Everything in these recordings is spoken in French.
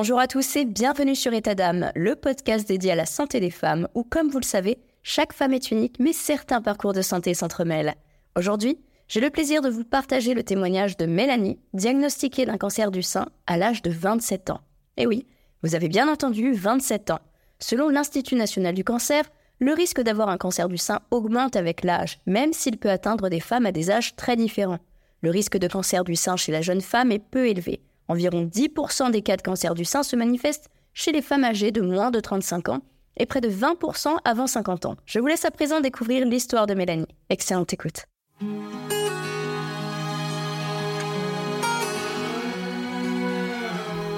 Bonjour à tous et bienvenue sur État d'âme, le podcast dédié à la santé des femmes où, comme vous le savez, chaque femme est unique mais certains parcours de santé s'entremêlent. Aujourd'hui, j'ai le plaisir de vous partager le témoignage de Mélanie, diagnostiquée d'un cancer du sein à l'âge de 27 ans. Et oui, vous avez bien entendu, 27 ans. Selon l'Institut national du cancer, le risque d'avoir un cancer du sein augmente avec l'âge, même s'il peut atteindre des femmes à des âges très différents. Le risque de cancer du sein chez la jeune femme est peu élevé. Environ 10% des cas de cancer du sein se manifestent chez les femmes âgées de moins de 35 ans et près de 20% avant 50 ans. Je vous laisse à présent découvrir l'histoire de Mélanie. Excellente écoute.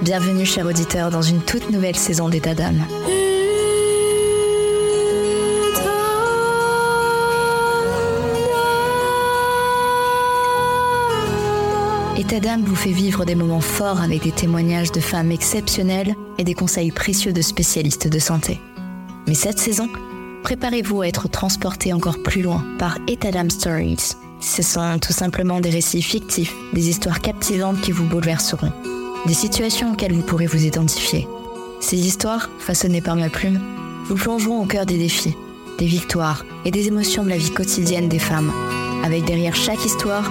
Bienvenue, chers auditeurs, dans une toute nouvelle saison d'État d'âme. État d'âme vous fait vivre des moments forts avec des témoignages de femmes exceptionnelles et des conseils précieux de spécialistes de santé. Mais cette saison, préparez-vous à être transporté encore plus loin par État d'âme Stories. Ce sont tout simplement des récits fictifs, des histoires captivantes qui vous bouleverseront, des situations auxquelles vous pourrez vous identifier. Ces histoires, façonnées par ma plume, vous plongeront au cœur des défis, des victoires et des émotions de la vie quotidienne des femmes, avec derrière chaque histoire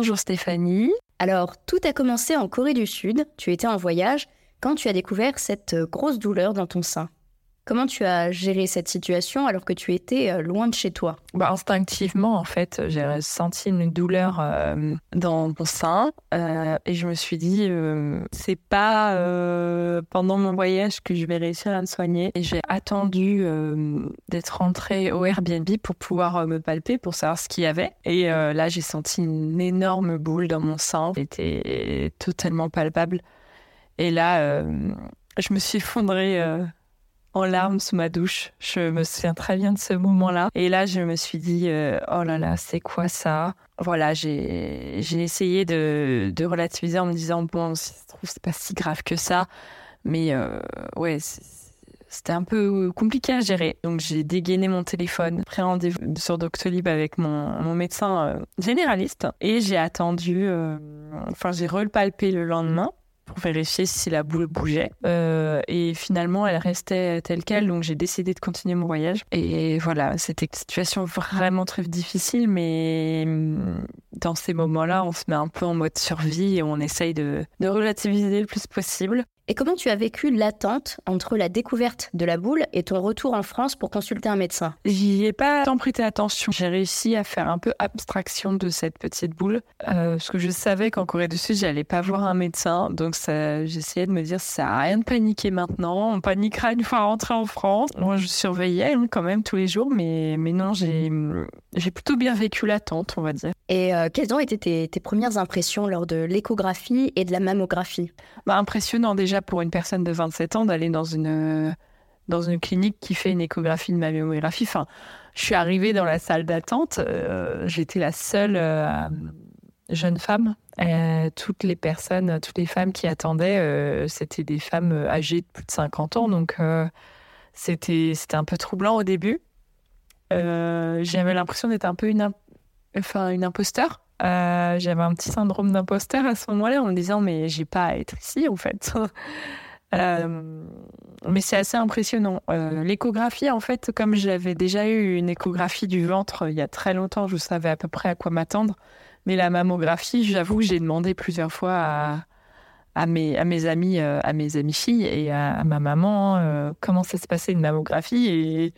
Bonjour Stéphanie. Alors, tout a commencé en Corée du Sud. Tu étais en voyage quand tu as découvert cette grosse douleur dans ton sein. Comment tu as géré cette situation alors que tu étais euh, loin de chez toi? Bah, Instinctivement, en fait, j'ai ressenti une douleur euh, dans mon sein euh, et je me suis dit, c'est pas pendant mon voyage que je vais réussir à me soigner. Et j'ai attendu d'être rentrée au Airbnb pour pouvoir me palper, pour savoir ce qu'il y avait. Et là, j'ai senti une énorme boule dans mon sein. C'était totalement palpable. Et là, je me suis effondrée en larmes sous ma douche. Je me souviens très bien de ce moment-là. Et là, je me suis dit, euh, oh là là, c'est quoi ça? Voilà, j'ai essayé de, de, relativiser en me disant, bon, si ça se trouve, c'est pas si grave que ça. Mais euh, ouais, c'était un peu compliqué à gérer. Donc j'ai dégainé mon téléphone, pris rendez-vous sur Doctolib avec mon, mon médecin euh, généraliste et j'ai attendu, enfin j'ai repalpé le lendemain pour vérifier si la boule bougeait. Euh, et finalement, elle restait telle qu'elle, donc j'ai décidé de continuer mon voyage. Et voilà, c'était une situation vraiment très difficile, mais hum, dans ces moments-là, on se met un peu en mode survie et on essaye de, de relativiser le plus possible. Et comment tu as vécu l'attente entre la découverte de la boule et ton retour en France pour consulter un médecin? J'y ai pas tant prêté attention. J'ai réussi à faire un peu abstraction de cette petite boule euh, parce que je savais qu'en Corée du Sud, j'allais pas voir un médecin. Donc j'essayais de me dire, ça a rien de paniquer maintenant. On paniquera une fois rentré en France. Moi, je surveillais hein, quand même tous les jours, mais, mais non, j'ai plutôt bien vécu l'attente, on va dire. Et euh, quelles ont été tes, tes, premières impressions lors de l'échographie et de la mammographie? Bah, Impressionnant déjà pour une personne de 27 ans d'aller dans une, dans une clinique qui fait une échographie de mammographie. Enfin, je suis arrivée dans la salle d'attente, euh, j'étais la seule euh, jeune femme. toutes les personnes, toutes les femmes qui attendaient, euh, c'était des femmes âgées de plus de 50 ans. Donc, c'était un peu troublant au début. J'avais l'impression d'être un peu une, enfin, une imposteur. Euh, j'avais un petit syndrome d'imposteur à ce moment-là en me disant mais j'ai pas à être ici en fait. Euh, mais c'est assez impressionnant. Euh, l'échographie, en fait, comme j'avais déjà eu une échographie du ventre il y a très longtemps, je savais à peu près à quoi m'attendre. Mais la mammographie, j'avoue, j'ai demandé plusieurs fois à, mes, à mes amis, à mes amis filles et à, à ma maman comment ça se passait une mammographie et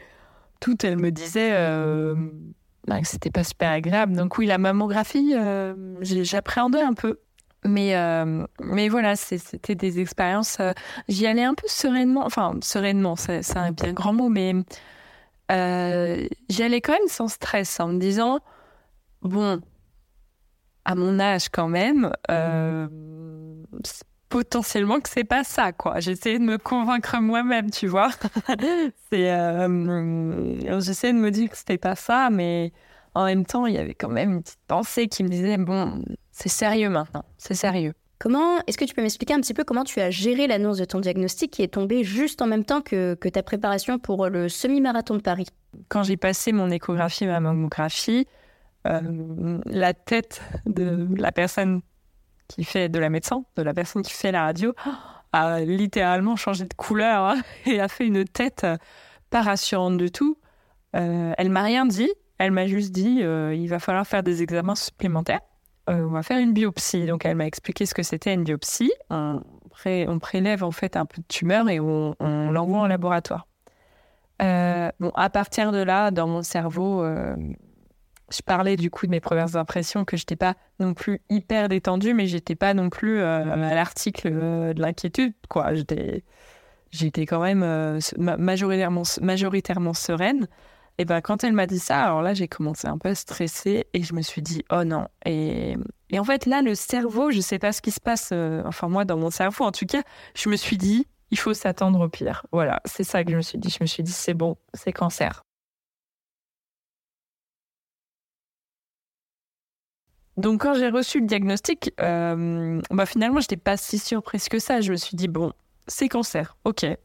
tout, elle me disait que c'était pas super agréable. Donc oui, la mammographie, j'appréhendais un peu. Mais, mais voilà, c'était des expériences. J'y allais un peu sereinement, enfin sereinement, c'est un bien grand mot, mais j'y allais quand même sans stress, en me disant bon, à mon âge quand même, euh, potentiellement que c'est pas ça, quoi. J'essayais de me convaincre moi-même, tu vois. c'est, euh, j'essayais de me dire que c'était pas ça, mais en même temps, il y avait quand même une petite pensée qui me disait bon, c'est sérieux maintenant, c'est sérieux. Comment est-ce que tu peux m'expliquer un petit peu comment tu as géré l'annonce de ton diagnostic qui est tombée juste en même temps que, que ta préparation pour le semi-marathon de Paris? Quand j'ai passé mon échographie, ma mammographie, euh, la tête de la personne qui fait de la médecin, de la personne qui fait la radio, a littéralement changé de couleur hein, et a fait une tête pas rassurante du tout. Euh, elle m'a rien dit, elle m'a juste dit euh, il va falloir faire des examens supplémentaires. on va faire une biopsie. Donc elle m'a expliqué ce que c'était une biopsie. On, prélève en fait un peu de tumeur et on, on l'envoie en laboratoire. bon, à partir de là, dans mon cerveau, je parlais du coup de mes premières impressions que je n'étais pas non plus hyper détendue, mais j'étais pas non plus euh, à l'article euh, de l'inquiétude, quoi. J'étais, j'étais quand même euh, majoritairement, sereine. Et ben quand elle m'a dit ça, alors là j'ai commencé un peu à stresser et je me suis dit oh non. Et, et en fait là le cerveau, je sais pas ce qui se passe, enfin moi dans mon cerveau en tout cas, je me suis dit il faut s'attendre au pire. Voilà, c'est ça que je me suis dit. Je me suis dit c'est bon, c'est cancer. Donc quand j'ai reçu le diagnostic, euh, bah finalement, je n'étais pas si surprise que ça. Je me suis dit, bon, c'est cancer, ok.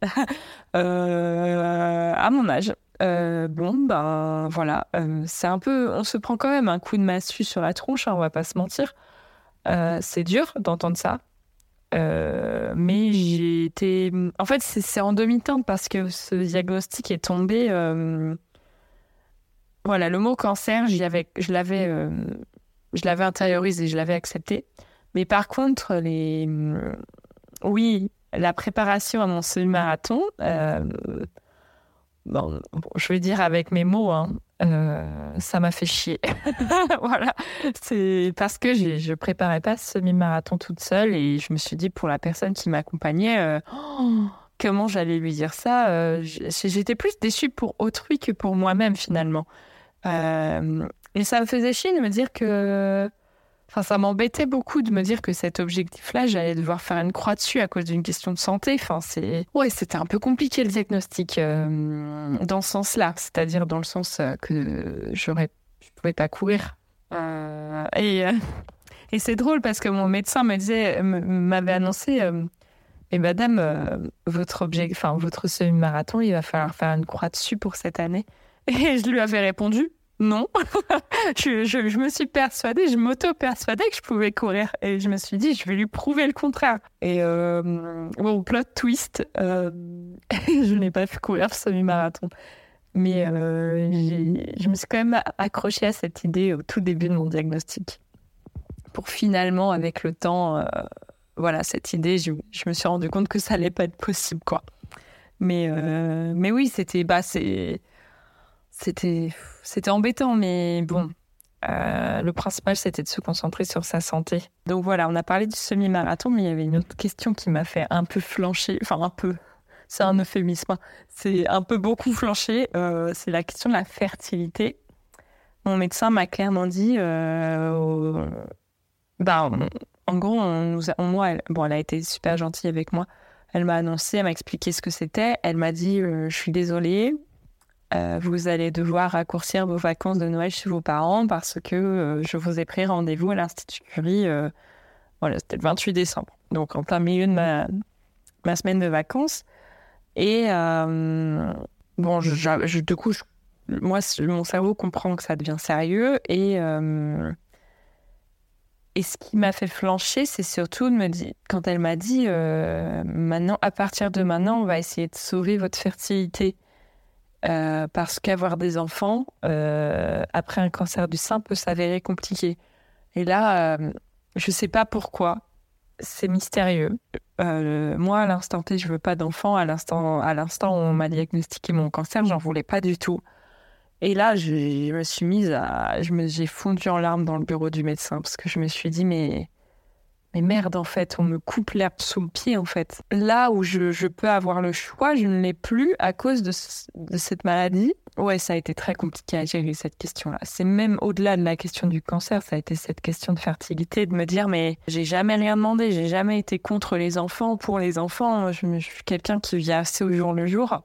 Euh, à mon âge. Euh, bon, ben voilà, c'est un peu, on se prend quand même un coup de massue sur la tronche, hein, on va pas se mentir. c'est dur d'entendre ça. mais j'ai été. En fait, c'est en demi-teinte parce que ce diagnostic est tombé. Voilà, le mot cancer, je l'avais je l'avais intériorisé, je l'avais accepté. Mais par contre, les, mm, oui, la préparation à mon semi-marathon, euh, bon, je vais dire avec mes mots, hein, euh, ça m'a fait chier. voilà, c'est parce que je préparais pas ce semi-marathon toute seule et je me suis dit pour la personne qui m'accompagnait, euh, comment j'allais lui dire ça J'étais plus déçue pour autrui que pour moi-même finalement. Et ça me faisait chier de me dire que. Enfin, ça m'embêtait beaucoup de me dire que cet objectif-là, j'allais devoir faire une croix dessus à cause d'une question de santé. Enfin, c'est. Ouais, c'était un peu compliqué le diagnostic euh, dans ce sens-là. C'est-à-dire dans le sens euh, que j'aurais. Je pouvais pas courir. Euh, et. Et c'est drôle parce que mon médecin m'avait annoncé, et madame, votre objet, enfin votre semi-marathon, il va falloir faire une croix dessus pour cette année. Et je lui avais répondu, non. je, me suis persuadée, je m'auto-persuadais que je pouvais courir. Et je me suis dit, je vais lui prouver le contraire. Et euh, bon, plot twist, euh, je n'ai pas pu courir ce semi-marathon. Mais euh, je me suis quand même accrochée à cette idée au tout début de mon diagnostic. Pour finalement, avec le temps, voilà, cette idée, je, me suis rendu compte que ça allait pas être possible, quoi. Mais, mais oui, c'était, bah, c'était c'était embêtant, mais bon. Euh, le principal, c'était de se concentrer sur sa santé. Donc voilà, on a parlé du semi-marathon, mais il y avait une autre question qui m'a fait un peu flancher. Enfin, un peu. C'est un euphémisme. Hein. C'est un peu beaucoup flancher. Euh, c'est la question de la fertilité. Mon médecin m'a clairement dit. Euh, bah, en gros, on nous moi, elle, bon, elle a été super gentille avec moi. Elle m'a annoncé, elle m'a expliqué ce que c'était. Elle m'a dit Je suis désolée, euh, vous allez devoir raccourcir vos vacances de Noël chez vos parents parce que euh, je vous ai pris rendez-vous à l'Institut Curie. Euh, voilà, c'était le 28 décembre. Donc, en plein milieu de ma, ma semaine de vacances. Et bon, je, du coup, moi, mon cerveau comprend que ça devient sérieux. Et, et ce qui m'a fait flancher, c'est surtout de me dire, quand elle m'a dit maintenant, à partir de maintenant, on va essayer de sauver votre fertilité. Euh, parce qu'avoir des enfants euh, après un cancer du sein peut s'avérer compliqué. Et là, euh, je ne sais pas pourquoi, c'est mystérieux. moi, à l'instant T, je veux pas d'enfants. À l'instant, à l'instant où on m'a diagnostiqué mon cancer, j'en voulais pas du tout. Et là, je, me suis mise à. J'ai fondu en larmes dans le bureau du médecin parce que je me suis dit, mais. Mais merde, en fait, on me coupe l'herbe sous le pied, en fait. Là où je, peux avoir le choix, je ne l'ai plus à cause de, cette maladie. Ouais, ça a été très compliqué à gérer cette question-là. C'est même au-delà de la question du cancer, ça a été cette question de fertilité, de me dire, mais j'ai jamais rien demandé, j'ai jamais été contre les enfants, pour les enfants. Je, je suis quelqu'un qui vit assez au jour le jour.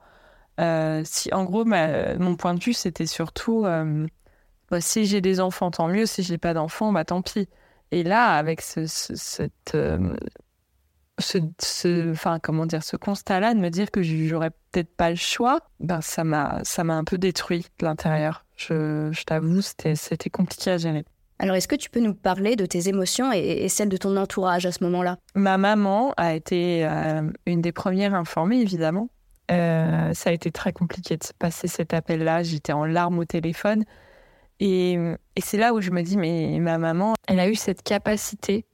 Euh, si, en gros, mon point de vue, c'était surtout euh, bah, si j'ai des enfants, tant mieux. Si j'ai pas d'enfants, bah tant pis. Et là, avec ce, cette, euh, ce, enfin, comment dire, ce constat-là de me dire que j'aurais peut-être pas le choix, ben ça m'a, ça m'a un peu détruit de l'intérieur. Je, je t'avoue, c'était, c'était compliqué à gérer. Alors, est-ce que tu peux nous parler de tes émotions et, et celles de ton entourage à ce moment-là? Ma maman a été une des premières informées, évidemment. Euh, ça a été très compliqué de passer cet appel-là. J'étais en larmes au téléphone. Et, c'est là où je me dis, mais ma maman, elle a eu cette capacité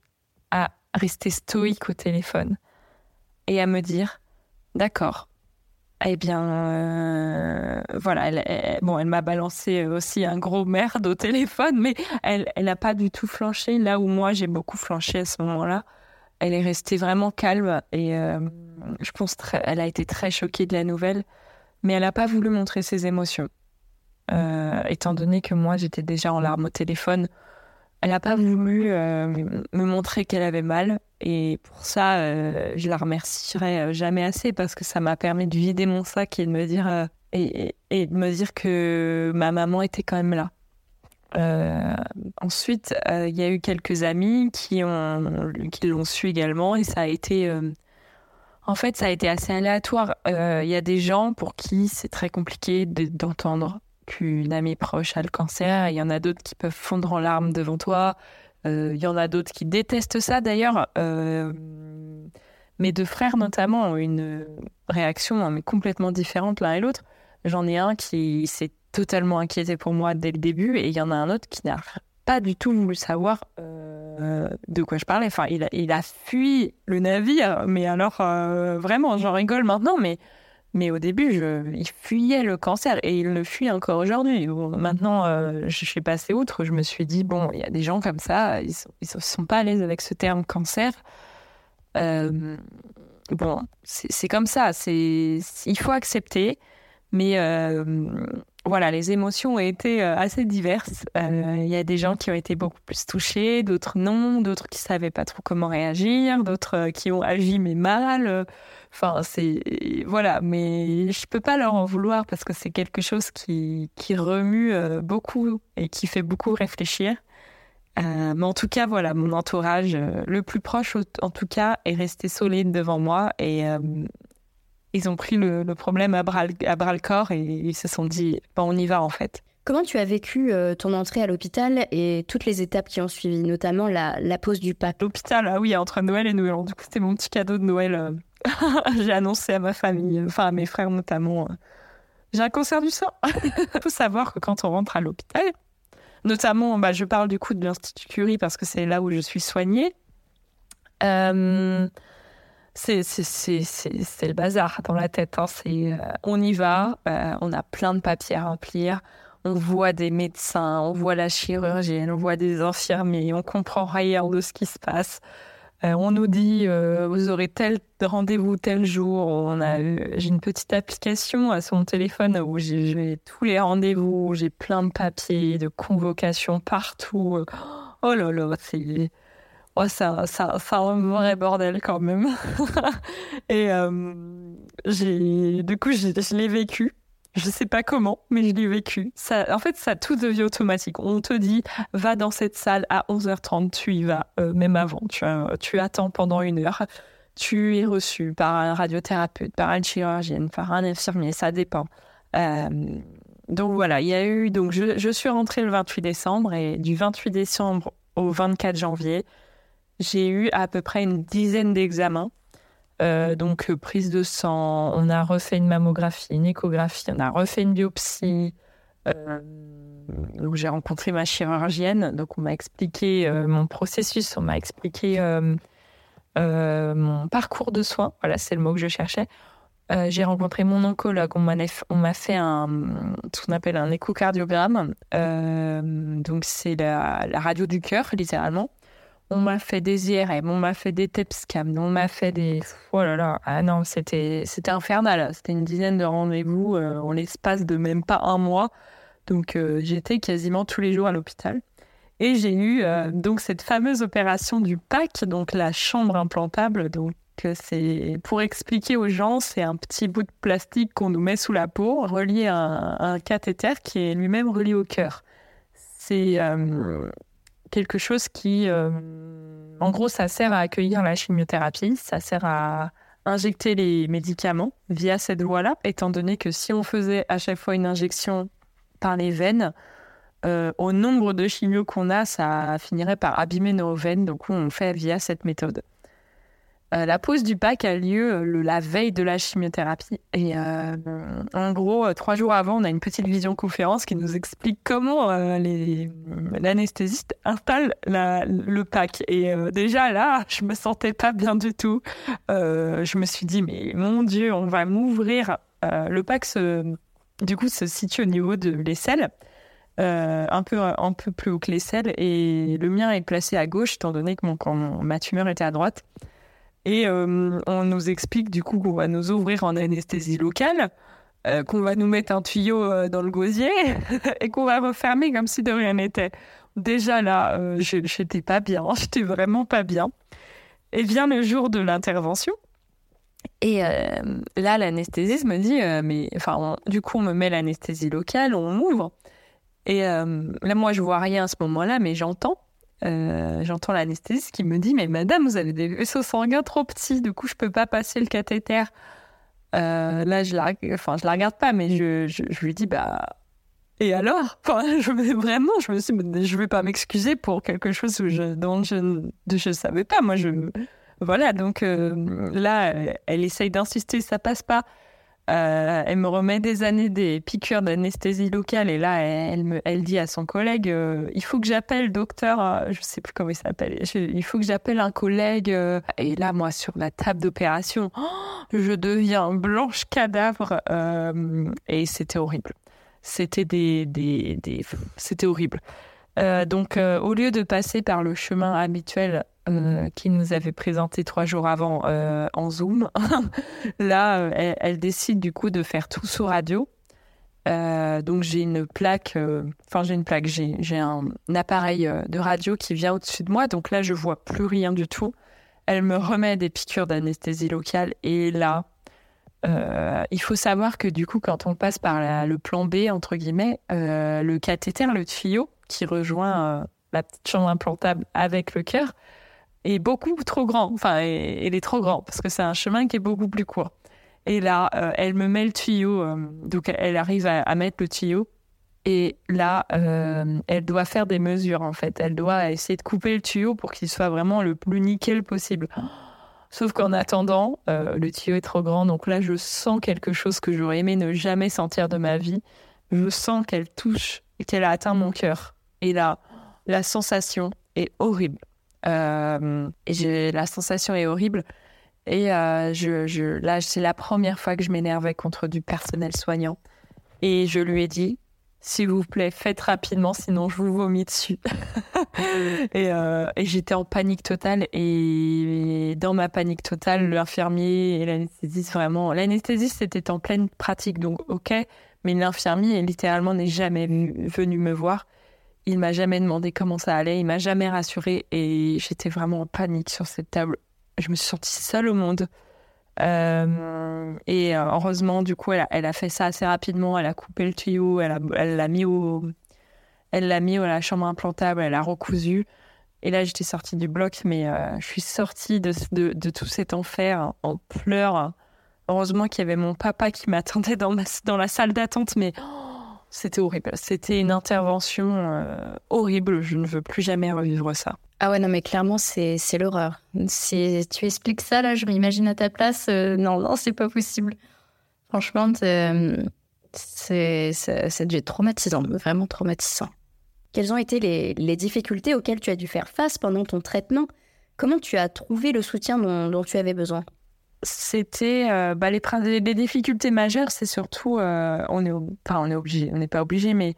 à rester stoïque au téléphone et à me dire, d'accord, eh bien, euh, voilà, elle, bon, elle m'a balancé aussi un gros merde au téléphone, mais elle n'a pas du tout flanché là où moi j'ai beaucoup flanché à ce moment-là elle est restée vraiment calme et euh, je pense qu'elle a été très choquée de la nouvelle, mais elle n'a pas voulu montrer ses émotions. Euh, étant donné que moi j'étais déjà en larmes au téléphone, elle n'a pas voulu euh, me montrer qu'elle avait mal et pour ça je la remercierai jamais assez parce que ça m'a permis de vider mon sac et de me dire et, de me dire que ma maman était quand même là. Euh, ensuite, euh, il y a eu quelques amis qui qui l'ont su également et ça a été euh, en fait ça a été assez aléatoire. Il y a des gens pour qui c'est très compliqué d'entendre qu'une amie proche a le cancer. Il y en a d'autres qui peuvent fondre en larmes devant toi. Il y en a d'autres qui détestent ça d'ailleurs. mes deux frères notamment ont une réaction hein, mais complètement différente l'un et l'autre. J'en ai un qui s'est totalement inquiété pour moi dès le début, et il y en a un autre qui n'a pas du tout voulu savoir euh, de quoi je parlais. Enfin, il a, il a fui le navire, mais alors euh, vraiment, j'en rigole maintenant, mais, mais au début, je, il fuyait le cancer et il le fuit encore aujourd'hui. Maintenant, euh, je suis passée outre, je me suis dit, bon, il y a des gens comme ça, ils ne sont, pas à l'aise avec ce terme cancer. bon, c'est comme ça, il faut accepter, mais voilà, les émotions ont été euh, assez diverses. Euh, il y a des gens qui ont été beaucoup plus touchés, d'autres non, d'autres qui savaient pas trop comment réagir, d'autres euh, qui ont agi mais mal. Enfin, c'est voilà, mais je peux pas leur en vouloir parce que c'est quelque chose qui, qui remue beaucoup et qui fait beaucoup réfléchir. mais en tout cas, voilà, mon entourage le plus proche, en tout cas, est resté solide devant moi et ils ont pris le, problème à bras, à bras, le corps et ils se sont dit, bon, on y va en fait. Comment tu as vécu euh, ton entrée à l'hôpital et toutes les étapes qui ont suivi, notamment la, la pose du pape? L'hôpital, ah oui, entre Noël et Noël. Du coup, c'était mon petit cadeau de Noël. Euh. J'ai annoncé à ma famille, enfin à mes frères notamment, euh, j'ai un cancer du sang. Il faut savoir que quand on rentre à l'hôpital, notamment, bah, je parle du coup de l'Institut Curie parce que c'est là où je suis soignée. Euh, c'est le bazar dans la tête. Hein. Euh, on y va, euh, on a plein de papiers à remplir, on voit des médecins, on voit la chirurgienne, on voit des infirmiers, on comprend rien de ce qui se passe. Euh, on nous dit vous aurez tel rendez-vous tel jour. On a j'ai une petite application à son téléphone où j'ai tous les rendez-vous, j'ai plein de papiers, de convocations partout. Oh là là, c'est Oh, ça, ça, ça un vrai bordel quand même. et euh, j'ai, du coup, je l'ai vécu. Je sais pas comment, mais je l'ai vécu. En fait, ça tout devient automatique. On te dit, va dans cette salle à 11h30, tu y vas, euh, même avant. Tu, tu attends pendant une heure. Tu es reçu par un radiothérapeute, par une chirurgienne, par un infirmier, ça dépend. Euh, donc voilà, il y a eu. Donc je, je suis rentrée le 28 décembre et du 28 décembre au 24 janvier, j'ai eu à peu près une dizaine d'examens. Euh, donc, euh, prise de sang, on a refait une mammographie, une échographie, on a refait une biopsie. Euh, j'ai rencontré ma chirurgienne. Donc, on m'a expliqué mon processus, on m'a expliqué mon parcours de soins. Voilà, c'est le mot que je cherchais. j'ai rencontré mon oncologue. On m'a fait un, ce qu'on appelle un échocardiogramme. Donc, c'est la, radio du cœur, littéralement. On m'a fait des IRM, on m'a fait des TEP scans, on m'a fait des. Oh là là, ah non, c'était infernal. C'était une dizaine de rendez-vous euh, en l'espace de même pas un mois. Donc, j'étais quasiment tous les jours à l'hôpital. Et j'ai eu donc cette fameuse opération du PAC, donc la chambre implantable, donc c'est pour expliquer aux gens, c'est un petit bout de plastique qu'on nous met sous la peau, relié à un, cathéter qui est lui-même relié au cœur. C'est euh, quelque chose qui, euh, en gros, ça sert à accueillir la chimiothérapie, ça sert à injecter les médicaments via cette voie-là, étant donné que si on faisait à chaque fois une injection par les veines, euh, au nombre de chimios qu'on a, ça finirait par abîmer nos veines, donc on fait via cette méthode. Euh, la pose du pack a lieu euh, la veille de la chimiothérapie. Et euh, en gros, trois jours avant, on a une petite vision conférence qui nous explique comment l'anesthésiste installe le pack. Et déjà là, je me sentais pas bien du tout. je me suis dit, mais mon Dieu, on va m'ouvrir. le pack, du coup, se situe au niveau de l'aisselle. un, peu, un peu plus haut que l'aisselle et le mien est placé à gauche étant donné que ma tumeur était à droite. Et euh, on nous explique du coup qu'on va nous ouvrir en anesthésie locale, euh, qu'on va nous mettre un tuyau euh, dans le gosier et qu'on va refermer comme si de rien n'était. Déjà là, je n'étais pas bien, j'étais vraiment pas bien. Et vient le jour de l'intervention. Et là, l'anesthésiste me dit, mais enfin, du coup, on me met l'anesthésie locale, on m'ouvre. Et là, moi, je vois rien à ce moment-là, mais j'entends. Euh, j'entends l'anesthésiste qui me dit Mais madame, vous avez des vaisseaux sanguins trop petits, du coup, je peux pas passer le cathéter. Euh, là, je la, enfin, je la regarde pas, mais je, je, lui dis Bah. Et alors? Enfin, je, Vraiment, je me suis Je vais pas m'excuser pour quelque chose où je, dont je ne savais pas. Moi, je. Voilà, donc euh, là, elle essaye d'insister, ça passe pas. Euh, elle me remet des années des piqûres d'anesthésie locale et là, elle, me, elle dit à son collègue euh, il faut que j'appelle docteur, euh, je sais plus comment il s'appelle, il faut que j'appelle un collègue. et là, moi, sur la table d'opération, je deviens blanche cadavre et c'était horrible. C'était des, des, des... c'était horrible. donc, au lieu de passer par le chemin habituel euh, qui nous avait présenté trois jours avant euh, en Zoom. Là, euh, elle, décide du coup de faire tout sous radio. donc j'ai une plaque, enfin j'ai une plaque, j'ai un, appareil de radio qui vient au-dessus de moi. Donc là, je vois plus rien du tout. Elle me remet des piqûres d'anesthésie locale et là, il faut savoir que du coup, quand on passe par le plan B entre guillemets, le cathéter, le tuyau qui rejoint la petite chambre implantable avec le cœur, est beaucoup trop grand. Enfin, il est trop grand parce que c'est un chemin qui est beaucoup plus court. Et là, euh, elle me met le tuyau. Euh, donc, elle arrive à, mettre le tuyau. Et là, euh, elle doit faire des mesures, en fait. Elle doit essayer de couper le tuyau pour qu'il soit vraiment le plus nickel possible. Sauf qu'en attendant, le tuyau est trop grand. Donc là, je sens quelque chose que j'aurais aimé ne jamais sentir de ma vie. Je sens qu'elle touche et qu'elle a atteint mon cœur. Et là, la sensation est horrible. Euh, et la sensation est horrible. Et euh, je, là, c'est la première fois que je m'énervais contre du personnel soignant. Et je lui ai dit, s'il vous plaît, faites rapidement, sinon je vous vomis dessus. euh, et j'étais en panique totale. Et dans ma panique totale, l'infirmier et l'anesthésiste, vraiment, l'anesthésiste était en pleine pratique, donc ok. Mais l'infirmier, littéralement, n'est jamais venu me voir. Il m'a jamais demandé comment ça allait, il m'a jamais rassuré et j'étais vraiment en panique sur cette table. Je me suis sentie seule au monde. Euh, et euh, heureusement, du coup, elle a, fait ça assez rapidement. Elle a coupé le tuyau, elle l'a mis au, elle l'a mis à la chambre implantable, elle a recousu. Et là, j'étais sortie du bloc, mais euh, je suis sortie de, tout cet enfer en pleurs. Heureusement qu'il y avait mon papa qui m'attendait dans, dans la salle d'attente, mais c'était horrible. C'était une intervention euh, horrible. Je ne veux plus jamais revivre ça. Ah ouais, non, mais clairement, c'est l'horreur. Si tu expliques ça, là, je m'imagine à ta place. Euh, non, non, c'est pas possible. Franchement, c'est ça devient traumatisant, vraiment traumatisant. Quelles ont été les, les, difficultés auxquelles tu as dû faire face pendant ton traitement? Comment tu as trouvé le soutien dont tu avais besoin? C'était bah, les, difficultés majeures, c'est surtout, on est, enfin, on est obligé, on n'est pas obligé, mais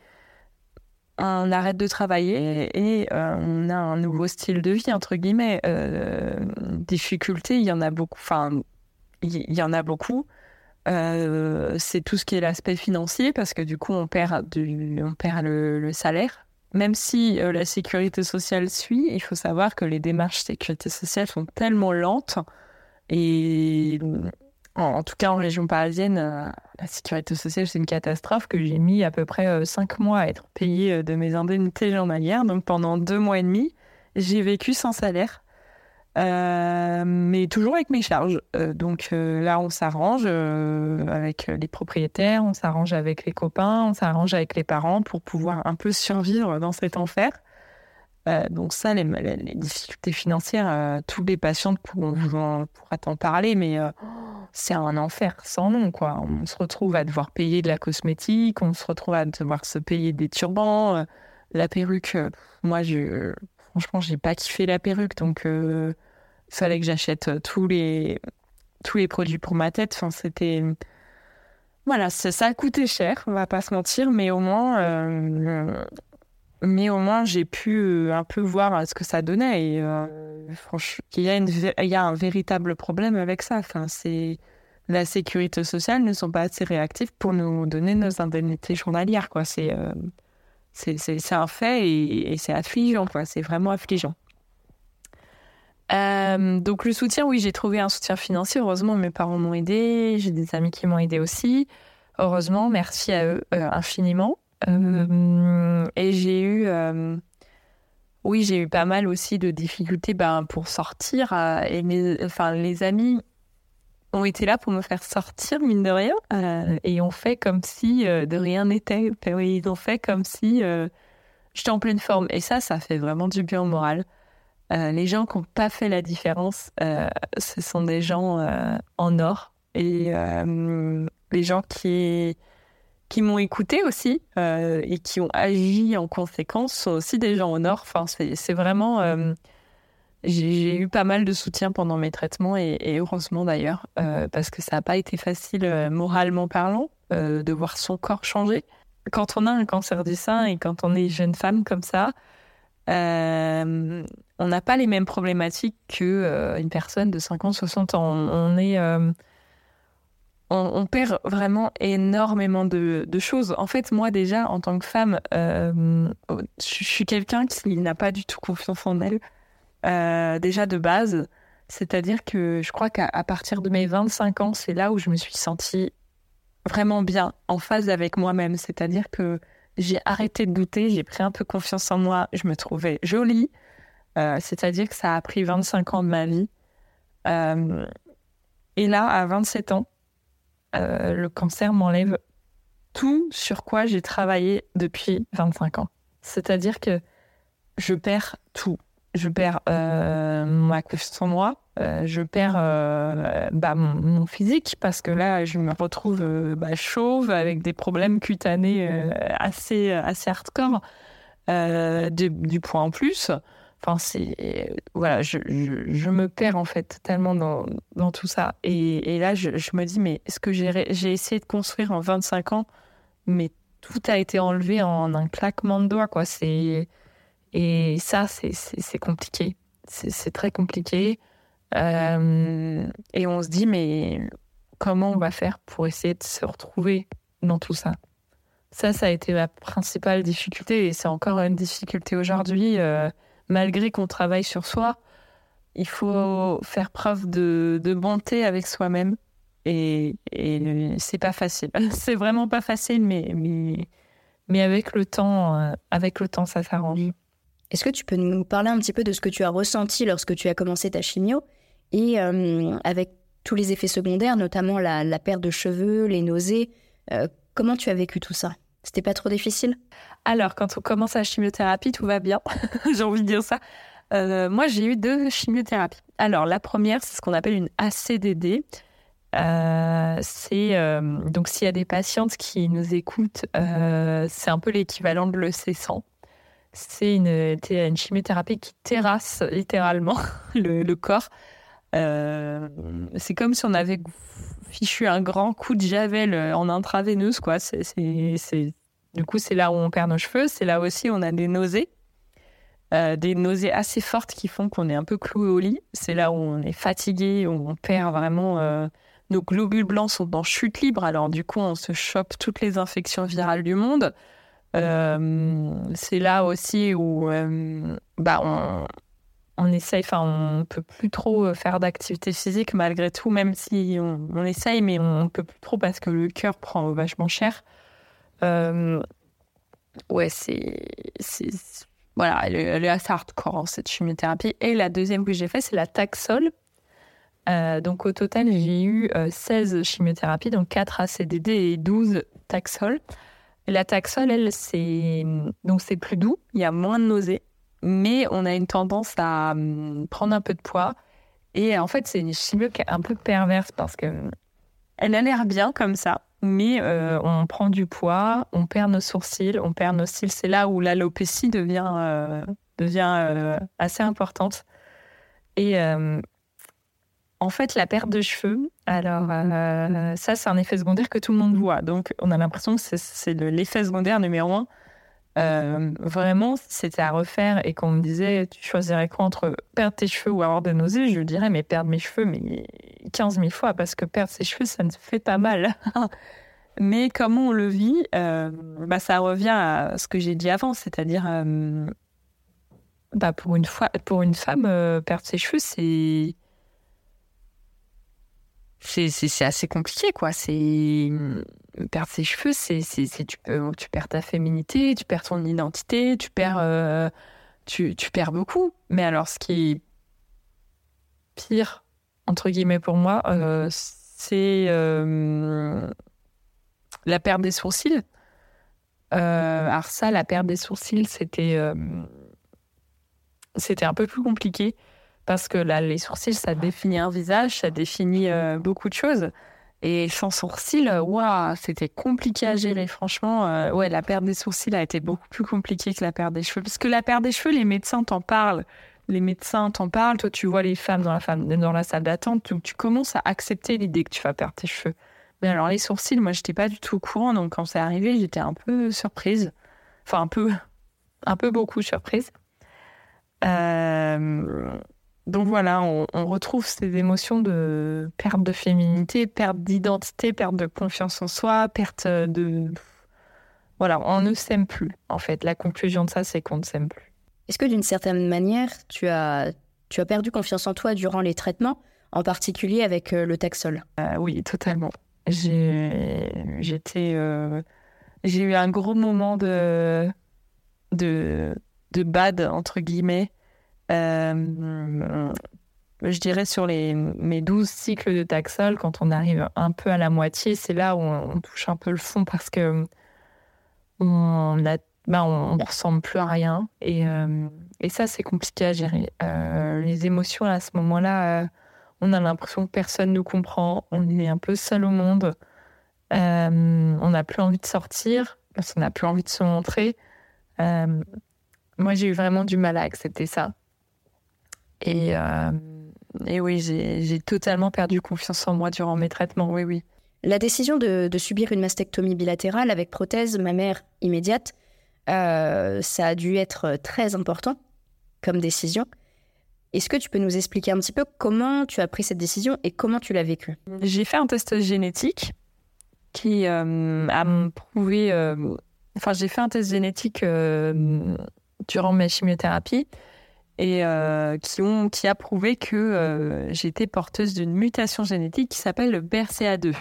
on arrête de travailler et on a un nouveau style de vie entre guillemets. difficultés, il y en a beaucoup. Enfin, il y, en a beaucoup. c'est tout ce qui est l'aspect financier parce que du coup on perd, on perd le salaire même si euh, la sécurité sociale suit, il faut savoir que les démarches sécurité sociale sont tellement lentes. Et en, tout cas, en région parisienne, euh, la sécurité sociale, c'est une catastrophe que j'ai mis à peu près euh, cinq mois à être payée de mes indemnités journalières. Donc pendant deux mois et demi, j'ai vécu sans salaire. Euh, mais toujours avec mes charges. Euh, donc euh, là, on s'arrange avec les propriétaires, on s'arrange avec les copains, on s'arrange avec les parents pour pouvoir un peu survivre dans cet enfer. Donc ça, les, les difficultés financières, tous les patients pourront t'en parler, mais c'est un enfer sans nom, quoi. On se retrouve à devoir payer de la cosmétique, on se retrouve à devoir se payer des turbans, la perruque. moi, je franchement, j'ai pas kiffé la perruque, donc euh, il fallait que j'achète euh, tous les produits pour ma tête. Enfin, c'était voilà, ça, a coûté cher, on va pas se mentir, mais au moins, euh, mais au moins j'ai pu un peu voir ce que ça donnait. Et franchement, il y a un véritable problème avec ça. Enfin, c'est la sécurité sociale ne sont pas assez réactifs pour nous donner nos indemnités journalières. C'est un fait et, c'est affligeant. C'est vraiment affligeant. Euh, donc le soutien, oui, j'ai trouvé un soutien financier. Heureusement, mes parents m'ont aidé. J'ai des amis qui m'ont aidé aussi. Heureusement, merci à eux euh, infiniment. Euh, et j'ai eu, oui, j'ai eu pas mal aussi de difficultés ben, pour sortir. mes, enfin, les amis ont été là pour me faire sortir, mine de rien, euh, et ont fait comme si euh, de rien n'était. Ils ont fait comme si euh, j'étais en pleine forme. Et ça, ça fait vraiment du bien au moral. les gens qui n'ont pas fait la différence, ce sont des gens en or. Et les gens qui, qui m'ont écouté aussi et qui ont agi en conséquence sont aussi des gens en or. Enfin, c'est vraiment j'ai eu pas mal de soutien pendant mes traitements et, heureusement d'ailleurs, euh, parce que ça n'a pas été facile euh, moralement parlant euh, de voir son corps changer. Quand on a un cancer du sein et quand on est jeune femme comme ça, on n'a pas les mêmes problématiques qu'une personne de 50, 60 ans. On, est, on, perd vraiment énormément de, choses. En fait, moi déjà, en tant que femme, je suis quelqu'un qui n'a pas du tout confiance en elle. Euh, déjà de base. C'est-à-dire que je crois qu'à partir de mes 25 ans, c'est là où je me suis sentie vraiment bien, en phase avec moi-même. C'est-à-dire que j'ai arrêté de douter, j'ai pris un peu confiance en moi, je me trouvais jolie. Euh, c'est-à-dire que ça a pris 25 ans de ma vie. Euh, et là, à 27 ans, le cancer m'enlève tout sur quoi j'ai travaillé depuis 25 ans. C'est-à-dire que je perds tout je perds euh, ma confiance en moi, euh, je perds euh, bah, mon, physique parce que là, je me retrouve euh, bah, chauve avec des problèmes cutanés assez, assez hardcore, du poids en plus. Enfin, c'est voilà, je, je, me perds en fait tellement dans, dans tout ça. Et, et là, je, je, me dis, mais est-ce que j'ai essayé de construire en 25 ans, mais tout a été enlevé en un claquement de doigts, quoi. Et ça, c'est compliqué. C'est très compliqué. Euh, et on se dit, mais comment on va faire pour essayer de se retrouver dans tout ça? Ça, ça a été ma principale difficulté et c'est encore une difficulté aujourd'hui. Euh, malgré qu'on travaille sur soi, il faut faire preuve de, bonté avec soi-même. Et, et c'est pas facile. C'est vraiment pas facile, mais, mais, mais avec le temps, euh, avec le temps, ça s'arrange. Est-ce que tu peux nous parler un petit peu de ce que tu as ressenti lorsque tu as commencé ta chimio et euh, avec tous les effets secondaires, notamment la, perte de cheveux, les nausées, euh, comment tu as vécu tout ça? C'était pas trop difficile? Alors, quand on commence la chimiothérapie, tout va bien. j'ai envie de dire ça. Euh, moi, j'ai eu deux chimiothérapies. Alors, la première, c'est ce qu'on appelle une ACDD. c'est donc s'il y a des patientes qui nous écoutent, c'est un peu l'équivalent de l'EC100 c'est une, chimiothérapie qui terrasse littéralement le, corps. C'est comme si on avait fichu un grand coup de javel en intraveineuse, quoi. C'est, Du coup, c'est là où on perd nos cheveux. C'est là aussi où on a des nausées. des nausées assez fortes qui font qu'on est un peu cloué au lit. C'est là où on est fatigué, où on perd vraiment nos globules blancs sont en chute libre, alors du coup, on se chope toutes les infections virales du monde. Euh, c'est là aussi où euh, bah, on, on essaye, enfin, on peut plus trop faire d'activité physique malgré tout, même si on, essaye, mais on ne peut plus trop parce que le cœur prend vachement cher. Euh, ouais, c'est. Voilà, elle, est assez hardcore, hein, cette chimiothérapie. Et la deuxième que j'ai fait, c'est la Taxol. Euh, donc au total, j'ai eu 16 euh, chimiothérapies, donc 4 ACDD et 12 Taxol. la Taxol, elle, donc c'est plus doux, il y a moins de nausées, mais on a une tendance à hum, prendre un peu de poids. Et en fait, c'est une chimio un peu perverse parce que elle a l'air bien comme ça, mais euh, on prend du poids, on perd nos sourcils, on perd nos cils. C'est là où l'alopécie devient, devient assez importante. Et, en fait, la perte de cheveux, alors euh, ça, c'est un effet secondaire que tout le monde voit. Donc, on a l'impression que c'est l'effet secondaire numéro un. Euh, vraiment, si c'était à refaire et qu'on me disait, tu choisirais quoi entre perdre tes cheveux ou avoir des nausées, je dirais, mais perdre mes cheveux, mais 15 000 fois, parce que perdre ses cheveux, ça ne fait pas mal. mais comment on le vit, euh, bah, ça revient à ce que j'ai dit avant, c'est-à-dire, bah, pour, une fois, pour une femme, perdre ses cheveux, c'est c'est assez compliqué, quoi. C'est perdre ses cheveux, c'est tu, tu perds ta féminité, tu perds ton identité, tu perds, euh, tu, tu, perds beaucoup. Mais alors, ce qui est pire, entre guillemets, pour moi, euh, c'est euh, la perte des sourcils. alors ça, la perte des sourcils, c'était c'était un peu plus compliqué parce que là, les sourcils, ça définit un visage, ça définit euh, beaucoup de choses. Et sans sourcils, waouh, c'était compliqué à gérer. Franchement, euh, ouais, la perte des sourcils a été beaucoup plus compliquée que la perte des cheveux. Parce que la perte des cheveux, les médecins t'en parlent. Les médecins t'en parlent. Toi, tu vois les femmes dans la, femme, dans la salle d'attente. Tu, tu commences à accepter l'idée que tu vas perdre tes cheveux. Mais alors, les sourcils, moi, j'étais pas du tout au courant. Donc, quand c'est arrivé, j'étais un peu surprise. Enfin, un peu, un peu beaucoup surprise. Euh, donc voilà, on, retrouve ces émotions de perte de féminité, perte d'identité, perte de confiance en soi, perte de... Voilà, on ne s'aime plus, en fait. La conclusion de ça, c'est qu'on ne s'aime plus. Est-ce que d'une certaine manière, tu as, tu as perdu confiance en toi durant les traitements, en particulier avec euh, le Taxol? Euh, Oui, totalement. J'ai j'étais, euh, j'ai eu un gros moment de, de, de bad, entre guillemets, euh, je dirais sur les, mes 12 cycles de Taxol, quand on arrive un peu à la moitié, c'est là où on, touche un peu le fond parce que on ne ben, on, ressemble plus à rien. Et, euh, et ça, c'est compliqué à gérer. Euh, les émotions, à ce moment-là, on a l'impression que personne ne nous comprend. On est un peu seul au monde. on n'a plus envie de sortir parce qu'on n'a plus envie de se montrer. moi, j'ai eu vraiment du mal à accepter ça. Et, euh, et oui, j'ai totalement perdu confiance en moi durant mes traitements, oui, oui. La décision de, subir une mastectomie bilatérale avec prothèse mammaire immédiate, euh, ça a dû être très important comme décision. Est-ce que tu peux nous expliquer un petit peu comment tu as pris cette décision et comment tu l'as vécue? J'ai fait un test génétique qui euh, a prouvé... enfin, j'ai fait un test génétique durant ma chimiothérapie et euh, qui, ont, qui a prouvé que euh, j'étais porteuse d'une mutation génétique qui s'appelle le BRCA2.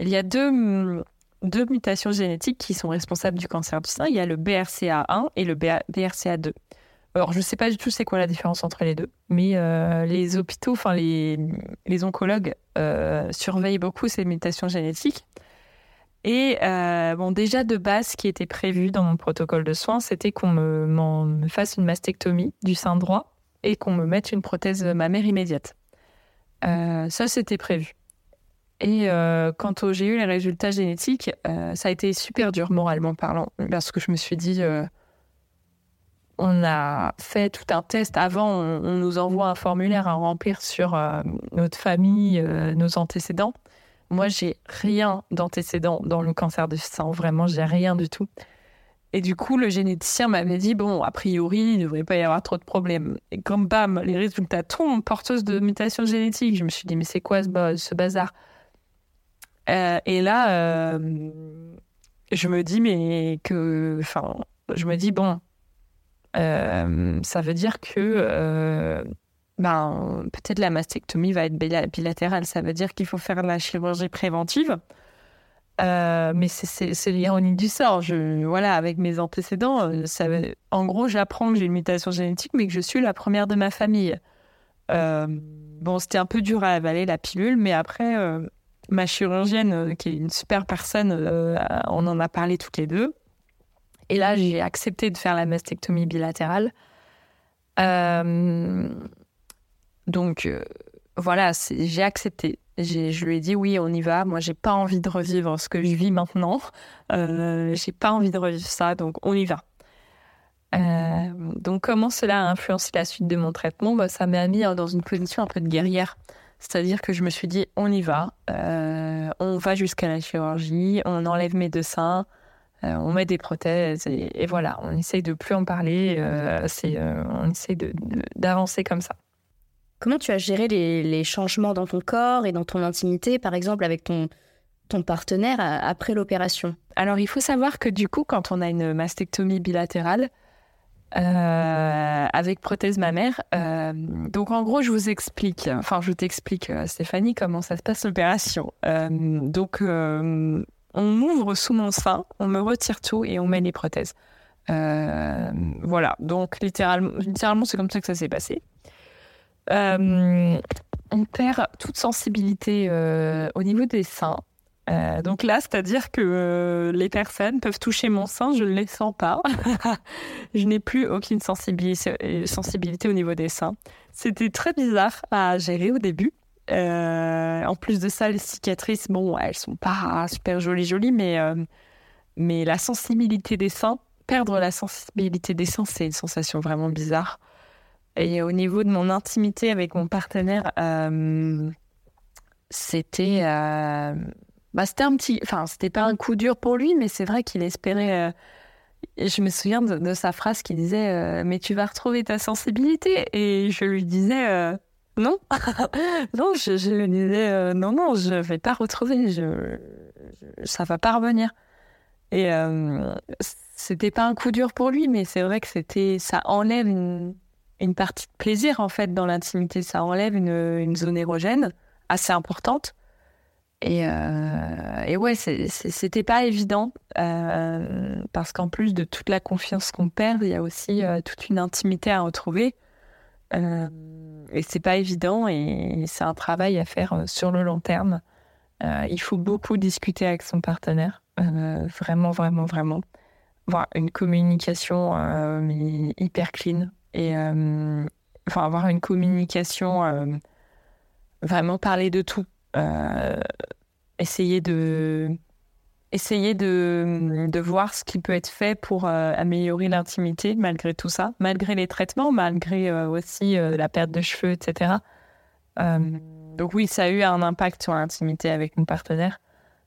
Il y a deux, deux mutations génétiques qui sont responsables du cancer du sein. Il y a le BRCA1 et le BRCA2. Alors, je ne sais pas du tout c'est quoi la différence entre les deux, mais euh, les hôpitaux, enfin les, les oncologues surveillent beaucoup ces mutations génétiques. Et euh, bon, déjà de base, ce qui était prévu dans mon protocole de soins, c'était qu'on me, fasse une mastectomie du sein droit et qu'on me mette une prothèse mammaire immédiate. Euh, ça, c'était prévu. Et euh, quand j'ai eu les résultats génétiques, ça a été super dur moralement parlant, parce que je me suis dit, on a fait tout un test. Avant, on, nous envoie un formulaire à remplir sur notre famille, nos antécédents. Moi, j'ai rien d'antécédent dans le cancer du sang. Vraiment, j'ai rien du tout. Et du coup, le généticien m'avait dit bon, a priori, il ne devrait pas y avoir trop de problèmes. Et comme bam, les résultats tombent, porteuse de mutation génétique. Je me suis dit mais c'est quoi ce, bazar? Euh, Et là, je me dis mais que, enfin, je me dis bon, euh, ça veut dire que euh, ben, peut-être la mastectomie va être bilatérale. Ça veut dire qu'il faut faire la chirurgie préventive. Euh, mais c'est l'ironie du sort. Je, voilà, avec mes antécédents, ça en gros, j'apprends que j'ai une mutation génétique, mais que je suis la première de ma famille. bon, c'était un peu dur à avaler la pilule, mais après, ma chirurgienne, qui est une super personne, on en a parlé toutes les deux. Et là, j'ai accepté de faire la mastectomie bilatérale. Euh, donc, euh, voilà, j'ai accepté. Je lui ai dit oui, on y va. Moi, j'ai pas envie de revivre ce que je vis maintenant. Euh, j'ai pas envie de revivre ça, donc on y va. Euh, donc, comment cela a influencé la suite de mon traitement? Bah, Ça m'a mis dans une position un peu de guerrière. C'est-à-dire que je me suis dit, on y va, on va jusqu'à la chirurgie, on enlève mes deux seins, euh, on met des prothèses et, voilà, on essaye de plus en parler. Euh, euh, on essaye d'avancer comme ça. Comment tu as géré les, changements dans ton corps et dans ton intimité, par exemple avec ton, partenaire après l'opération? Alors, il faut savoir que du coup, quand on a une mastectomie bilatérale, avec prothèse mammaire. donc en gros, je vous explique, enfin je t'explique, Stéphanie, comment ça se passe l'opération. donc on ouvre sous mon sein, on me retire tout et on met les prothèses. Euh, voilà, donc littéralement, littéralement c'est comme ça que ça s'est passé. Euh, on perd toute sensibilité euh, au niveau des seins. donc là, c'est-à-dire que les personnes peuvent toucher mon sein, je ne les sens pas. je n'ai plus aucune sensibilité, au niveau des seins. C'était très bizarre à gérer au début. Euh, en plus de ça, les cicatrices, bon, elles sont pas super jolies, jolies, mais, euh, mais la sensibilité des seins, perdre la sensibilité des seins, c'est une sensation vraiment bizarre. Et au niveau de mon intimité avec mon partenaire, euh, c'était, bah, c'était un petit, enfin, c'était pas un coup dur pour lui, mais c'est vrai qu'il espérait. je me souviens de, sa phrase qui disait "Mais tu vas retrouver ta sensibilité", et je lui disais non, non, je, je lui disais euh, non, non, je vais pas retrouver, je, ça va pas revenir. Et euh, c'était pas un coup dur pour lui, mais c'est vrai que c'était, ça enlève une, une, partie de plaisir en fait dans l'intimité, ça enlève une, zone érogène assez importante. Et, euh, et ouais, c'était pas évident euh, parce qu'en plus de toute la confiance qu'on perd, il y a aussi toute une intimité à retrouver. Euh, et c'est pas évident et c'est un travail à faire euh, sur le long terme. Euh, il faut beaucoup discuter avec son partenaire, vraiment, vraiment, vraiment. Avoir une communication mais hyper clean et enfin avoir une communication vraiment parler de tout. essayer de essayer de, de, voir ce qui peut être fait pour euh, améliorer l'intimité malgré tout ça, malgré les traitements, malgré euh, aussi euh, la perte de cheveux, etc. donc oui, ça a eu un impact sur l'intimité avec mon partenaire,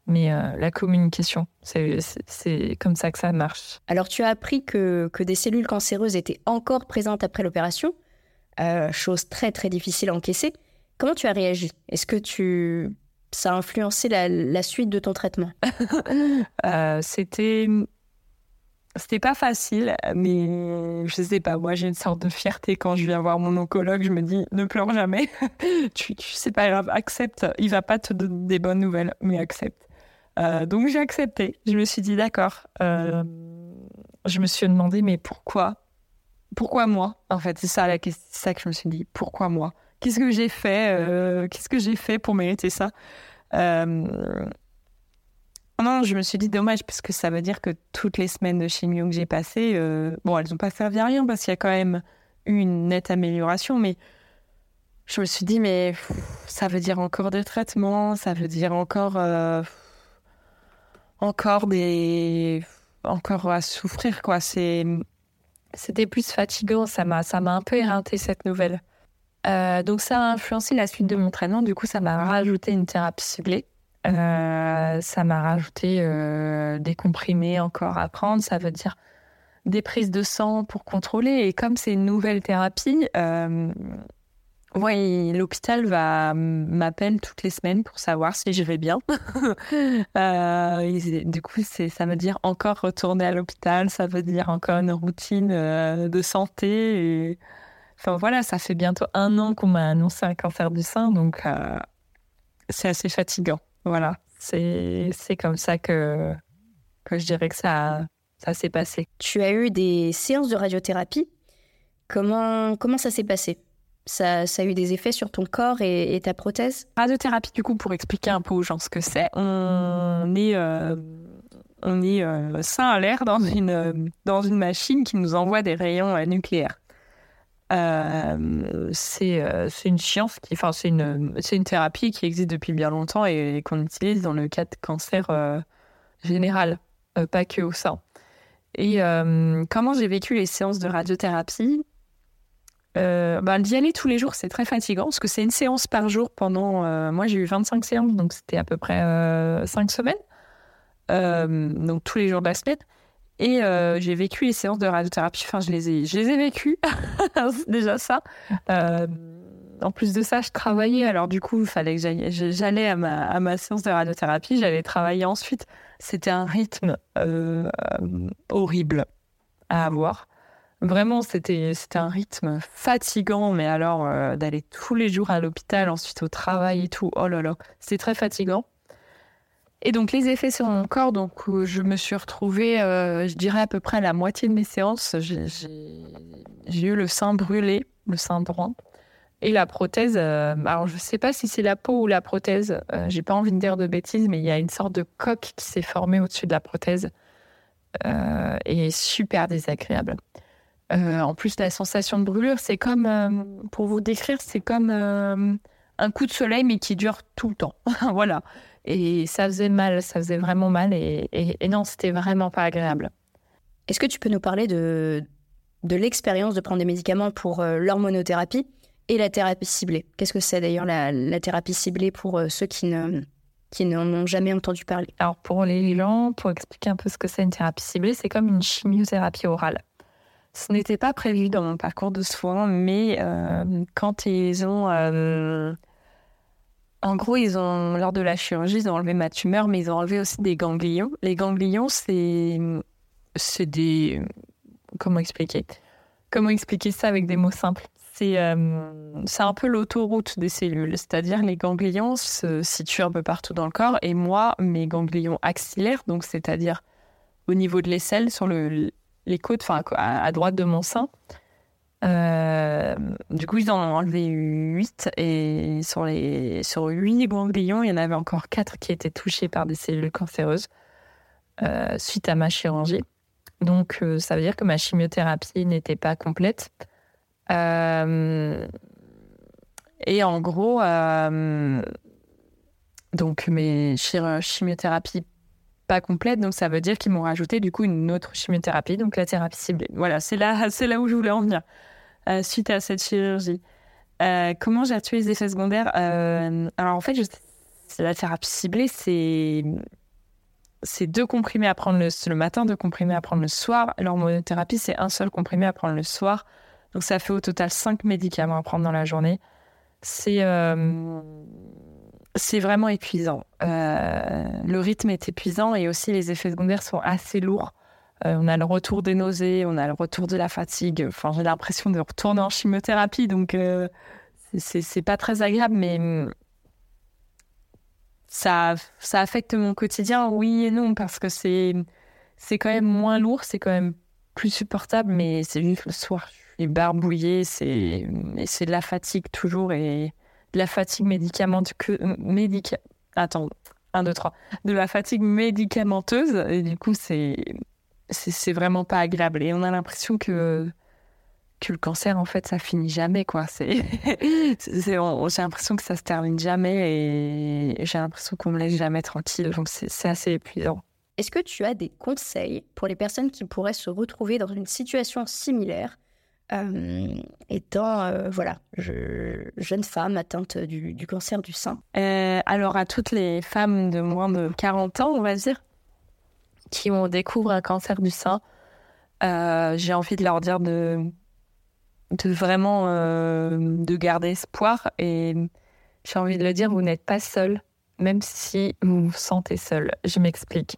mais la communication, c'est comme ça que ça marche. Alors tu as appris que, que des cellules cancéreuses étaient encore présentes après l'opération, chose très très difficile à encaisser. Comment tu as réagi? Est-ce que tu ça a influencé la, suite de ton traitement? Euh, C'était. C'était pas facile, mais je sais pas, moi j'ai une sorte de fierté quand je viens voir mon oncologue, je me dis ne pleure jamais, tu, tu sais pas grave, accepte, il va pas te donner des bonnes nouvelles, mais accepte. Euh, donc j'ai accepté, je me suis dit d'accord. Euh, je me suis demandé mais pourquoi? Pourquoi moi? En fait, c'est ça, la, ça que je me suis dit, pourquoi moi? Qu'est-ce que j'ai fait euh, Qu'est-ce que j'ai fait pour mériter ça? Non, je me suis dit dommage parce que ça veut dire que toutes les semaines de chimio que j'ai passées, bon, elles n'ont pas servi à rien parce qu'il y a quand même eu une nette amélioration, mais je me suis dit mais ça veut dire encore des traitements, ça veut dire encore encore des encore à souffrir quoi. C'est c'était plus fatigant. Ça m'a, ça m'a un peu éreinté cette nouvelle. Euh, donc ça a influencé la suite de mon traitement. Du coup, ça m'a rajouté une thérapie ciblée. Euh, ça m'a rajouté euh, des comprimés encore à prendre. Ça veut dire des prises de sang pour contrôler. Et comme c'est une nouvelle thérapie, oui, l'hôpital va m'appelle toutes les semaines pour savoir si je vais bien. euh, du coup, ça veut dire encore retourner à l'hôpital, ça veut dire encore une routine euh, de santé. Enfin voilà, ça fait bientôt un an qu'on m'a annoncé un cancer du sein, donc euh, c'est assez fatigant. Voilà, c'est c'est comme ça que que je dirais que ça ça s'est passé. Tu as eu des séances de radiothérapie? Comment comment ça s'est passé? Ça, a eu des effets sur ton corps et, ta prothèse? Radiothérapie, du coup, pour expliquer un peu aux gens ce que c'est, on est, euh, on est euh, sain à l'air dans une, dans une machine qui nous envoie des rayons euh, nucléaires. c'est une science, qui, enfin, c'est une, une thérapie qui existe depuis bien longtemps et, qu'on utilise dans le cas de cancer général, pas que au sein. Et comment j'ai vécu les séances de radiothérapie? Euh, bah, d'y aller tous les jours, c'est très fatigant parce que c'est une séance par jour pendant. Euh, moi, j'ai eu 25 séances, donc c'était à peu près euh, 5 semaines. Euh, donc tous les jours de la semaine. Et j'ai vécu les séances de radiothérapie. Enfin, je les ai, je les ai vécues. déjà ça. en plus de ça, je travaillais. Alors, du coup, il fallait que j'allais à ma, à ma séance de radiothérapie. J'allais travailler ensuite. C'était un rythme horrible à avoir. Vraiment, c'était un rythme fatigant, mais alors euh, d'aller tous les jours à l'hôpital, ensuite au travail et tout, oh là là, c'était très fatigant. Et donc les effets sur mon corps, donc je me suis retrouvée, euh, je dirais à peu près à la moitié de mes séances, j'ai eu le sein brûlé, le sein droit, et la prothèse. Euh, alors je ne sais pas si c'est la peau ou la prothèse, j'ai pas envie de dire de bêtises, mais il y a une sorte de coque qui s'est formée au-dessus de la prothèse et super désagréable. Euh, en plus, la sensation de brûlure, c'est comme, euh, pour vous décrire, c'est comme euh, un coup de soleil, mais qui dure tout le temps. voilà. Et ça faisait mal, ça faisait vraiment mal. Et, et, non, c'était vraiment pas agréable. Est-ce que tu peux nous parler de, de l'expérience de prendre des médicaments pour l'hormonothérapie et la thérapie ciblée? Qu'est-ce que c'est d'ailleurs la, la, thérapie ciblée pour ceux qui ne qui n'en ont jamais entendu parler? Alors pour les gens, pour expliquer un peu ce que c'est une thérapie ciblée, c'est comme une chimiothérapie orale. Ce n'était pas prévu dans mon parcours de soins, mais euh, quand ils ont. Euh, en gros, ils ont, lors de la chirurgie, ils ont enlevé ma tumeur, mais ils ont enlevé aussi des ganglions. Les ganglions, c'est. C'est des. Comment expliquer? Comment expliquer ça avec des mots simples? C'est euh, un peu l'autoroute des cellules, c'est-à-dire les ganglions se situent un peu partout dans le corps et moi, mes ganglions axillaires, donc c'est-à-dire au niveau de l'aisselle, sur le, les côtes, enfin à, droite de mon sein. Euh, du coup, ils en ont enlevé 8 et sur les sur 8 ganglions, il y en avait encore 4 qui étaient touchés par des cellules cancéreuses euh, suite à ma chirurgie. Donc, euh, ça veut dire que ma chimiothérapie n'était pas complète. et en gros, donc mes chimiothérapies pas complète, donc ça veut dire qu'ils m'ont rajouté du coup une autre chimiothérapie, donc la thérapie ciblée. Voilà, c'est là, c'est là où je voulais en venir euh, suite à cette chirurgie. Euh, comment j'ai tué les effets secondaires euh, Alors en fait, je, la thérapie ciblée, c'est c'est deux comprimés à prendre le, le, matin, deux comprimés à prendre le soir. L'hormonothérapie, c'est un seul comprimé à prendre le soir. Donc ça fait au total cinq médicaments à prendre dans la journée. C'est c'est vraiment épuisant. Euh, le rythme est épuisant et aussi les effets secondaires sont assez lourds. Euh, on a le retour des nausées, on a le retour de la fatigue. Enfin, j'ai l'impression de retourner en chimiothérapie, donc euh, c'est pas très agréable, mais mm, ça, ça affecte mon quotidien, oui et non, parce que c'est quand même moins lourd, c'est quand même plus supportable, mais c'est juste le soir, je suis barbouillée, c'est c'est de la fatigue toujours et de la fatigue médicamenteuse. Euh, médica... Attends, 1, 2, 3. De la fatigue médicamenteuse. Et du coup, c'est, vraiment pas agréable. Et on a l'impression que, que le cancer, en fait, ça finit jamais, quoi. J'ai l'impression que ça se termine jamais et j'ai l'impression qu'on me laisse jamais tranquille. Donc, c'est, assez épuisant. est-ce que tu as des conseils pour les personnes qui pourraient se retrouver dans une situation similaire euh, étant euh, voilà, jeune femme atteinte du, cancer du sein euh, Alors à toutes les femmes de moins de 40 ans, on va dire, qui ont découvert un cancer du sein, j'ai envie de leur dire de, vraiment de garder espoir et j'ai envie de le dire, vous n'êtes pas seul, même si vous vous sentez seul. Je m'explique.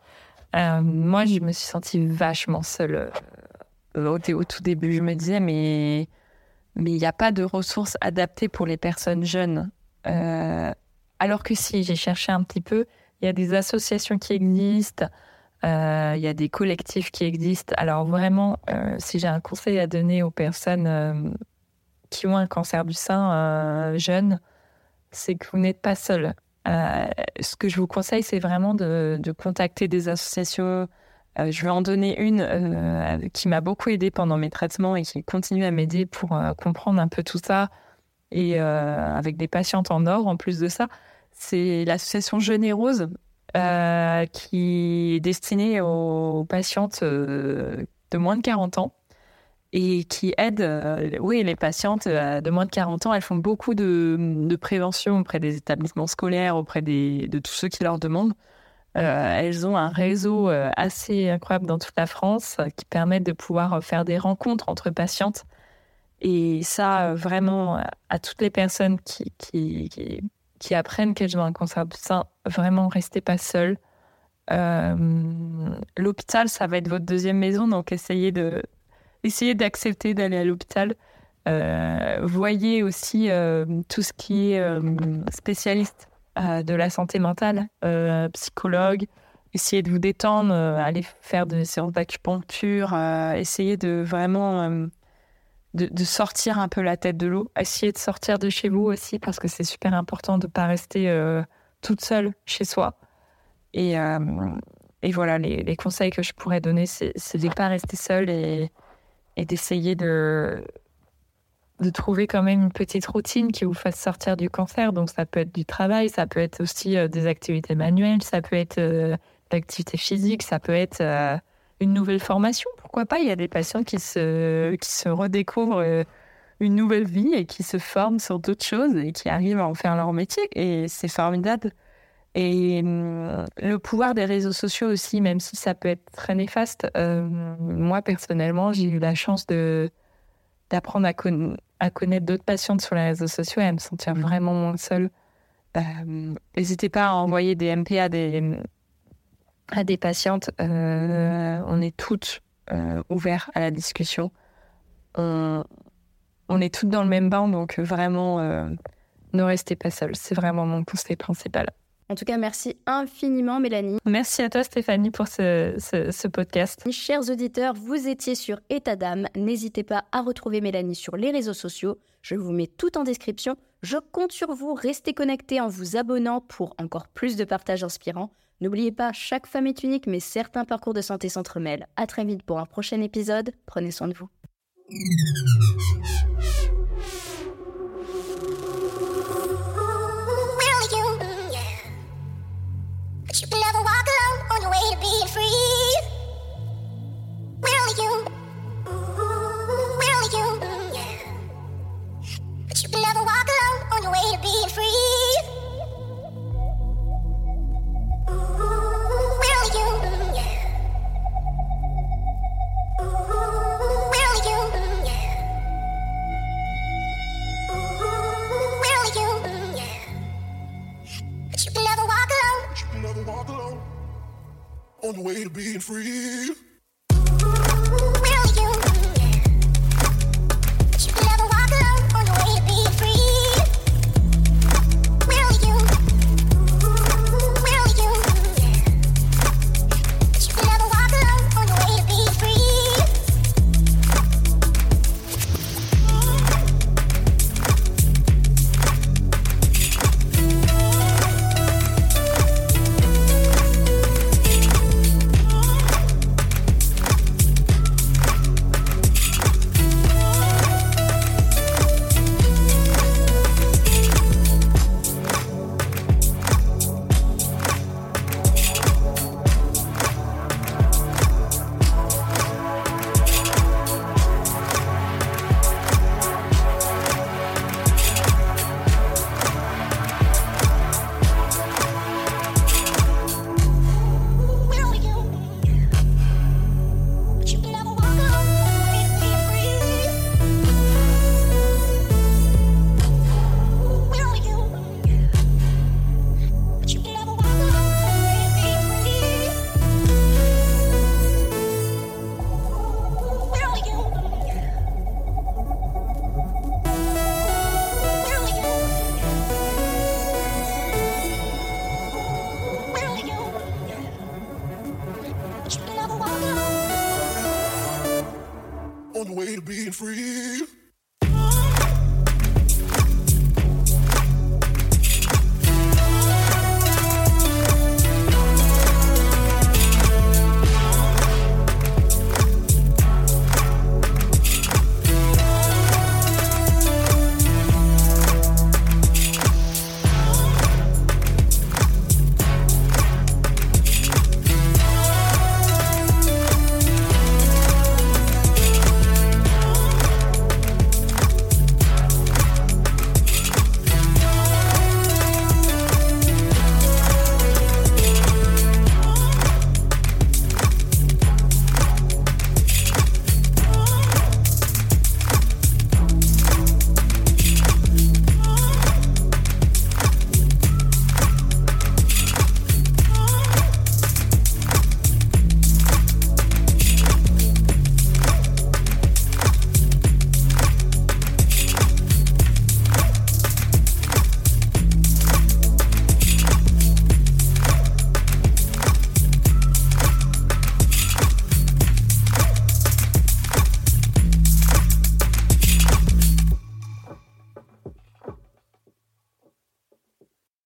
moi, je me suis sentie vachement seule au, tout début, je me disais, mais il n'y a pas de ressources adaptées pour les personnes jeunes. Euh, alors que si, j'ai cherché un petit peu, il y a des associations qui existent, euh, il y a des collectifs qui existent. Alors vraiment, euh, si j'ai un conseil à donner aux personnes qui ont un cancer du sein jeune, c'est que vous n'êtes pas seul. ce que je vous conseille, c'est vraiment de, contacter des associations euh, je vais en donner une euh, qui m'a beaucoup aidée pendant mes traitements et qui continue à m'aider pour euh, comprendre un peu tout ça. Et avec des patientes en or, en plus de ça, c'est l'association Jeune qui est destinée aux patientes de moins de 40 ans et qui aide, oui, les patientes de moins de 40 ans. Elles font beaucoup de, prévention auprès des établissements scolaires, auprès de tous ceux qui leur demandent. Euh, elles ont un réseau euh, assez incroyable dans toute la France euh, qui permet de pouvoir faire des rencontres entre patientes. Et ça, vraiment, à toutes les personnes qui, qui, qui, apprennent qu'elles ont un cancer du sein, vraiment, restez pas seules. l'hôpital, ça va être votre deuxième maison, donc essayez de essayez d'accepter d'aller à l'hôpital. voyez aussi tout ce qui est spécialiste de la santé mentale, euh, psychologue, essayer de vous détendre, euh, aller faire des séances d'acupuncture, essayer de vraiment de, sortir un peu la tête de l'eau, essayer de sortir de chez vous aussi parce que c'est super important de ne pas rester toute seule chez soi. Et, et voilà, les, conseils que je pourrais donner, c'est de ne pas rester seule et d'essayer de, de trouver quand même une petite routine qui vous fasse sortir du cancer. Donc ça peut être du travail, ça peut être aussi euh, des activités manuelles, ça peut être euh, l'activité physique, ça peut être euh, une nouvelle formation. Pourquoi pas? Il y a des patients qui se, qui se redécouvrent une nouvelle vie et qui se forment sur d'autres choses et qui arrivent à en faire leur métier. Et c'est formidable. Et le pouvoir des réseaux sociaux aussi, même si ça peut être très néfaste, moi personnellement, j'ai eu la chance de d'apprendre à, à connaître d'autres patientes sur les réseaux sociaux et à me sentir vraiment moins seule. Euh, n'hésitez pas à envoyer des MP à des, à des patientes. Euh, on est toutes euh, ouvertes à la discussion. On, on, est toutes dans le même bain, donc vraiment, ne restez pas seules. C'est vraiment mon conseil principal. En tout cas, merci infiniment, Mélanie. Merci à toi, Stéphanie, pour ce, podcast. Chers auditeurs, vous étiez sur État d'âme. N'hésitez pas à retrouver Mélanie sur les réseaux sociaux. Je vous mets tout en description. Je compte sur vous. Restez connectés en vous abonnant pour encore plus de partages inspirants. N'oubliez pas, chaque femme est unique, mais certains parcours de santé s'entremêlent. À très vite pour un prochain épisode. Prenez soin de vous. You can never walk alone on your way to being free. We're only human. We're only human. But you can never walk alone on your way to being free. On the way to being free. Way to being free.